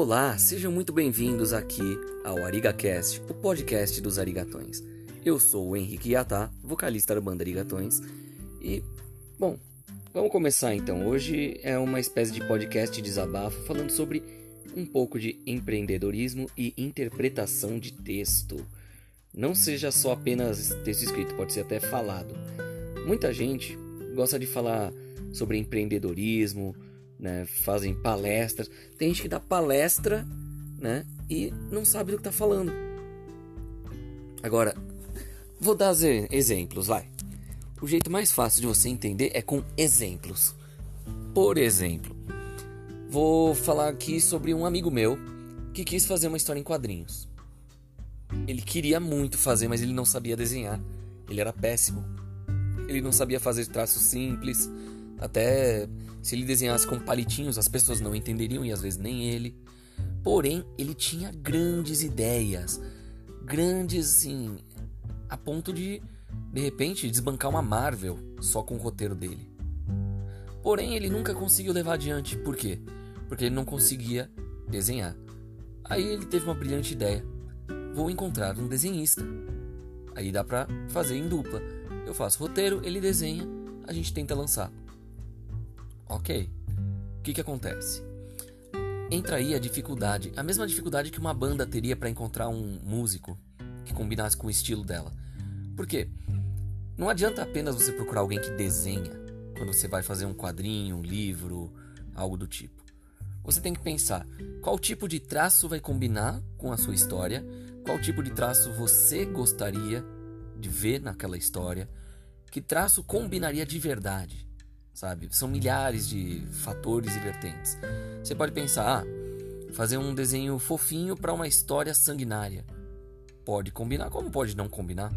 Olá, sejam muito bem-vindos aqui ao ArigaCast, o podcast dos Arigatões. Eu sou o Henrique Yatá, vocalista da banda Arigatões, e, bom, vamos começar então. Hoje é uma espécie de podcast de desabafo falando sobre um pouco de empreendedorismo e interpretação de texto. Não seja só apenas texto escrito, pode ser até falado. Muita gente gosta de falar sobre empreendedorismo, né, fazem palestras. Tem gente que dá palestra, né, e não sabe do que está falando. Agora, vou dar exemplos, vai. O jeito mais fácil de você entender é com exemplos. Por exemplo, vou falar aqui sobre um amigo meu que quis fazer uma história em quadrinhos. Ele queria muito fazer, mas ele não sabia desenhar. Ele era péssimo. Ele não sabia fazer traços simples, até se ele desenhasse com palitinhos, as pessoas não entenderiam e às vezes nem ele. Porém, ele tinha grandes ideias, grandes assim, a ponto de de repente desbancar uma Marvel só com o roteiro dele. Porém, ele nunca conseguiu levar adiante. Por quê? Porque ele não conseguia desenhar. Aí ele teve uma brilhante ideia. Vou encontrar um desenhista. Aí dá pra fazer em dupla. Eu faço roteiro, ele desenha, a gente tenta lançar. Ok. O que, que acontece? Entra aí a dificuldade, a mesma dificuldade que uma banda teria para encontrar um músico que combinasse com o estilo dela. Por quê? Não adianta apenas você procurar alguém que desenha quando você vai fazer um quadrinho, um livro, algo do tipo. Você tem que pensar qual tipo de traço vai combinar com a sua história, qual tipo de traço você gostaria de ver naquela história, que traço combinaria de verdade sabe? São milhares de fatores e vertentes. Você pode pensar, ah, fazer um desenho fofinho para uma história sanguinária. Pode combinar, como pode não combinar?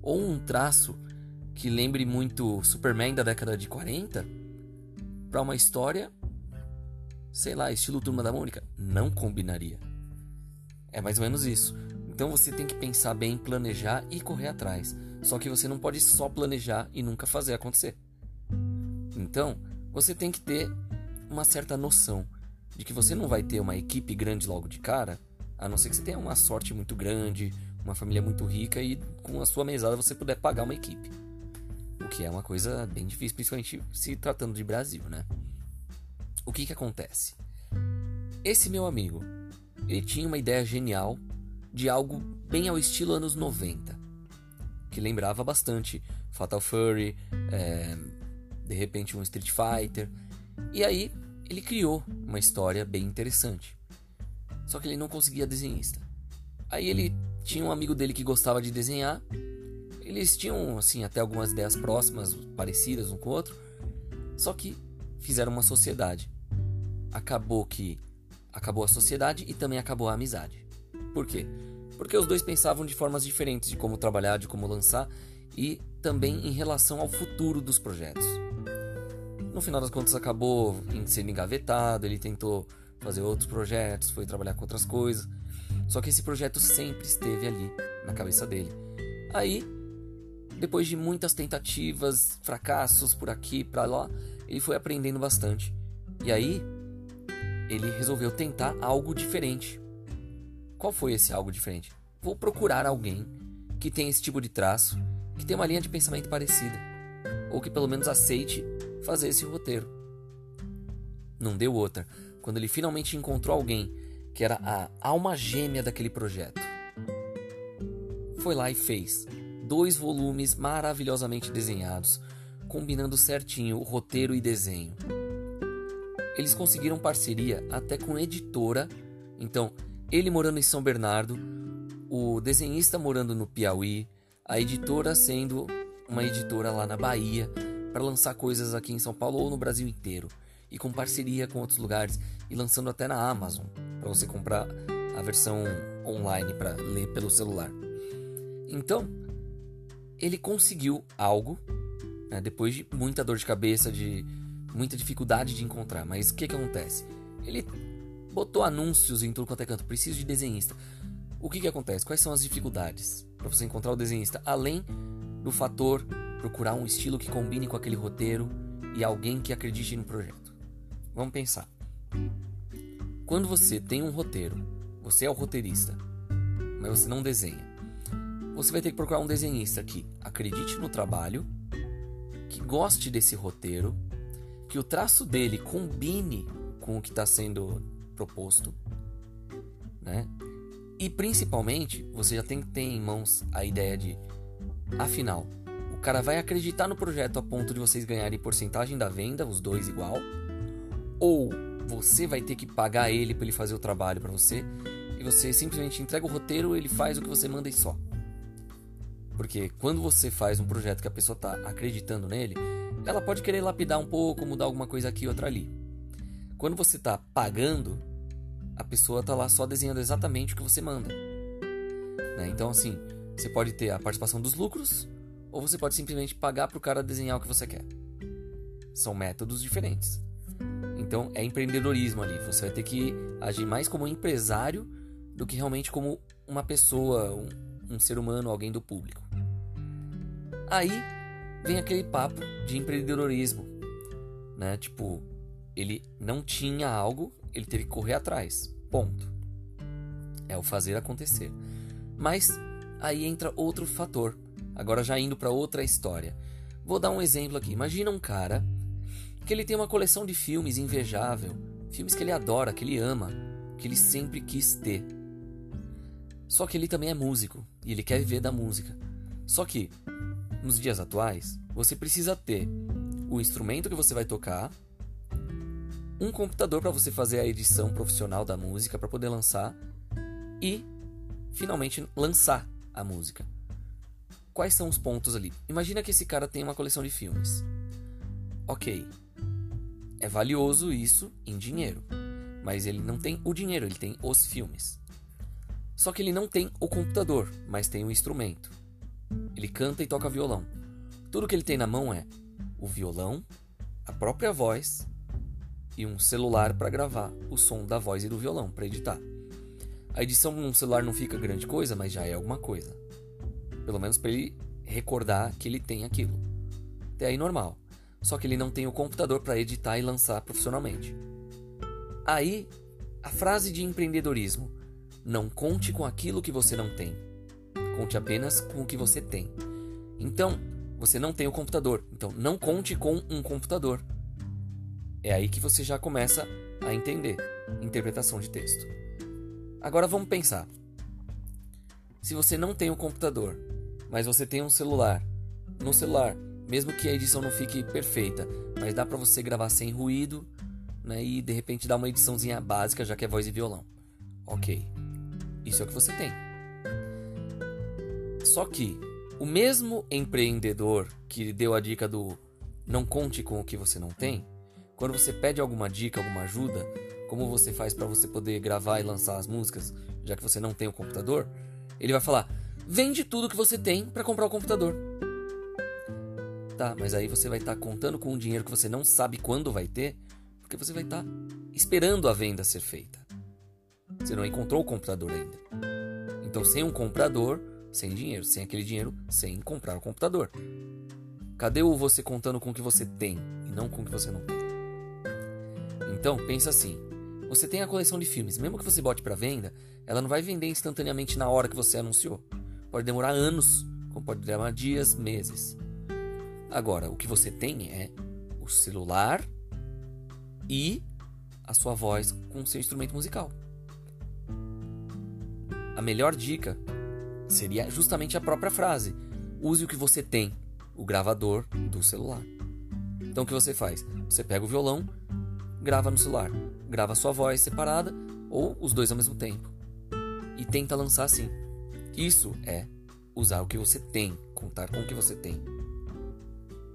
Ou um traço que lembre muito Superman da década de 40 para uma história, sei lá, estilo Turma da Mônica, não combinaria. É mais ou menos isso. Então você tem que pensar bem, planejar e correr atrás. Só que você não pode só planejar e nunca fazer acontecer. Então, você tem que ter uma certa noção de que você não vai ter uma equipe grande logo de cara, a não ser que você tenha uma sorte muito grande, uma família muito rica e com a sua mesada você puder pagar uma equipe. O que é uma coisa bem difícil, principalmente se tratando de Brasil, né? O que que acontece? Esse meu amigo, ele tinha uma ideia genial de algo bem ao estilo anos 90, que lembrava bastante Fatal Fury, é, de repente um Street Fighter. E aí ele criou uma história bem interessante. Só que ele não conseguia desenhista. Aí ele tinha um amigo dele que gostava de desenhar. Eles tinham assim até algumas ideias próximas, parecidas um com o outro. Só que fizeram uma sociedade. Acabou que acabou a sociedade e também acabou a amizade. Por quê? Porque os dois pensavam de formas diferentes de como trabalhar, de como lançar e também em relação ao futuro dos projetos. No final das contas, acabou sendo engavetado. Ele tentou fazer outros projetos, foi trabalhar com outras coisas. Só que esse projeto sempre esteve ali na cabeça dele. Aí, depois de muitas tentativas, fracassos por aqui, para lá, ele foi aprendendo bastante. E aí, ele resolveu tentar algo diferente. Qual foi esse algo diferente? Vou procurar alguém que tenha esse tipo de traço, que tenha uma linha de pensamento parecida, ou que pelo menos aceite fazer esse roteiro. Não deu outra quando ele finalmente encontrou alguém que era a alma gêmea daquele projeto. Foi lá e fez dois volumes maravilhosamente desenhados, combinando certinho o roteiro e desenho. Eles conseguiram parceria até com editora, então ele morando em São Bernardo, o desenhista morando no Piauí, a editora sendo uma editora lá na Bahia, para lançar coisas aqui em São Paulo ou no Brasil inteiro, e com parceria com outros lugares, e lançando até na Amazon, para você comprar a versão online para ler pelo celular. Então, ele conseguiu algo, né, depois de muita dor de cabeça, de muita dificuldade de encontrar. Mas o que, que acontece? Ele botou anúncios em tudo quanto é canto, preciso de desenhista. O que, que acontece? Quais são as dificuldades para você encontrar o desenhista? Além do fator procurar um estilo que combine com aquele roteiro e alguém que acredite no projeto. Vamos pensar. quando você tem um roteiro, você é o roteirista, mas você não desenha. Você vai ter que procurar um desenhista que acredite no trabalho, que goste desse roteiro, que o traço dele combine com o que está sendo proposto, né? E principalmente, você já tem que ter em mãos a ideia de, afinal, o cara vai acreditar no projeto a ponto de vocês ganharem porcentagem da venda, os dois igual, ou você vai ter que pagar ele para ele fazer o trabalho para você e você simplesmente entrega o roteiro, ele faz o que você manda e só. Porque quando você faz um projeto que a pessoa está acreditando nele, ela pode querer lapidar um pouco, mudar alguma coisa aqui outra ali. Quando você está pagando, a pessoa está lá só desenhando exatamente o que você manda. Né? Então, assim, você pode ter a participação dos lucros, ou você pode simplesmente pagar para o cara desenhar o que você quer. São métodos diferentes. Então, é empreendedorismo ali. Você vai ter que agir mais como empresário do que realmente como uma pessoa, um, um ser humano, alguém do público. Aí vem aquele papo de empreendedorismo, né? Tipo, ele não tinha algo, ele teve que correr atrás. Ponto. É o fazer acontecer. Mas aí entra outro fator. Agora já indo para outra história. Vou dar um exemplo aqui. Imagina um cara que ele tem uma coleção de filmes invejável, filmes que ele adora, que ele ama, que ele sempre quis ter. Só que ele também é músico e ele quer viver da música. Só que nos dias atuais, você precisa ter o instrumento que você vai tocar, um computador para você fazer a edição profissional da música para poder lançar e finalmente lançar a música. Quais são os pontos ali? Imagina que esse cara tem uma coleção de filmes. Ok, é valioso isso em dinheiro, mas ele não tem o dinheiro, ele tem os filmes. Só que ele não tem o computador, mas tem o instrumento. Ele canta e toca violão. Tudo que ele tem na mão é o violão, a própria voz e um celular para gravar o som da voz e do violão para editar. A edição num celular não fica grande coisa, mas já é alguma coisa. Pelo menos para ele recordar que ele tem aquilo. Até aí normal. Só que ele não tem o computador para editar e lançar profissionalmente. Aí, a frase de empreendedorismo: não conte com aquilo que você não tem. Conte apenas com o que você tem. Então, você não tem o computador. Então, não conte com um computador. É aí que você já começa a entender interpretação de texto. Agora vamos pensar. Se você não tem um computador, mas você tem um celular, no celular, mesmo que a edição não fique perfeita, mas dá para você gravar sem ruído, né, e de repente dar uma ediçãozinha básica, já que é voz e violão. OK. Isso é o que você tem. Só que o mesmo empreendedor que deu a dica do não conte com o que você não tem, quando você pede alguma dica, alguma ajuda, como você faz para você poder gravar e lançar as músicas, já que você não tem o computador, ele vai falar: "Vende tudo que você tem para comprar o computador". Tá, mas aí você vai estar tá contando com um dinheiro que você não sabe quando vai ter, porque você vai estar tá esperando a venda ser feita. Você não encontrou o computador ainda. Então, sem um comprador, sem dinheiro, sem aquele dinheiro, sem comprar o computador. Cadê o você contando com o que você tem e não com o que você não tem? Então, pensa assim: você tem a coleção de filmes, mesmo que você bote para venda, ela não vai vender instantaneamente na hora que você anunciou. Pode demorar anos, como pode demorar dias, meses. Agora, o que você tem é o celular e a sua voz com o seu instrumento musical. A melhor dica seria justamente a própria frase: use o que você tem, o gravador do celular. Então o que você faz? Você pega o violão, grava no celular, grava sua voz separada ou os dois ao mesmo tempo e tenta lançar assim. Isso é usar o que você tem, contar com o que você tem.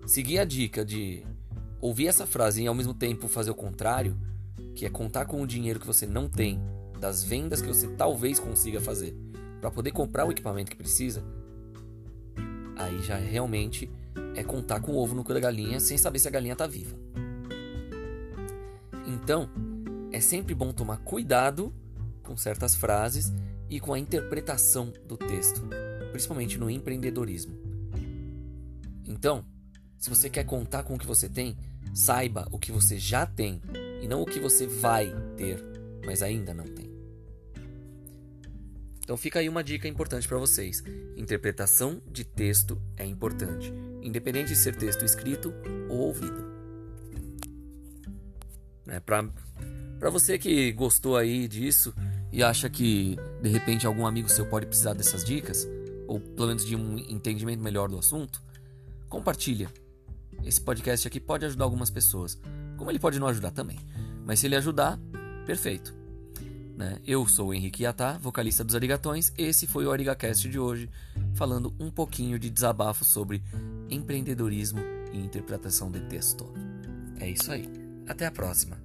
Seguir a dica de ouvir essa frase e ao mesmo tempo fazer o contrário, que é contar com o dinheiro que você não tem, das vendas que você talvez consiga fazer para poder comprar o equipamento que precisa, aí já realmente é contar com o ovo no cu da galinha sem saber se a galinha está viva. Então, é sempre bom tomar cuidado com certas frases e com a interpretação do texto, principalmente no empreendedorismo. Então, se você quer contar com o que você tem, saiba o que você já tem e não o que você vai ter mas ainda não tem. Então fica aí uma dica importante para vocês. Interpretação de texto é importante, independente de ser texto escrito ou ouvido. Né? Para você que gostou aí disso e acha que de repente algum amigo seu pode precisar dessas dicas, ou pelo menos de um entendimento melhor do assunto, compartilha. Esse podcast aqui pode ajudar algumas pessoas, como ele pode não ajudar também. Mas se ele ajudar, perfeito. Né? Eu sou o Henrique Yatá, vocalista dos Arigatões. Esse foi o Arigacast de hoje, falando um pouquinho de desabafo sobre empreendedorismo e interpretação de texto. É isso aí. Até a próxima.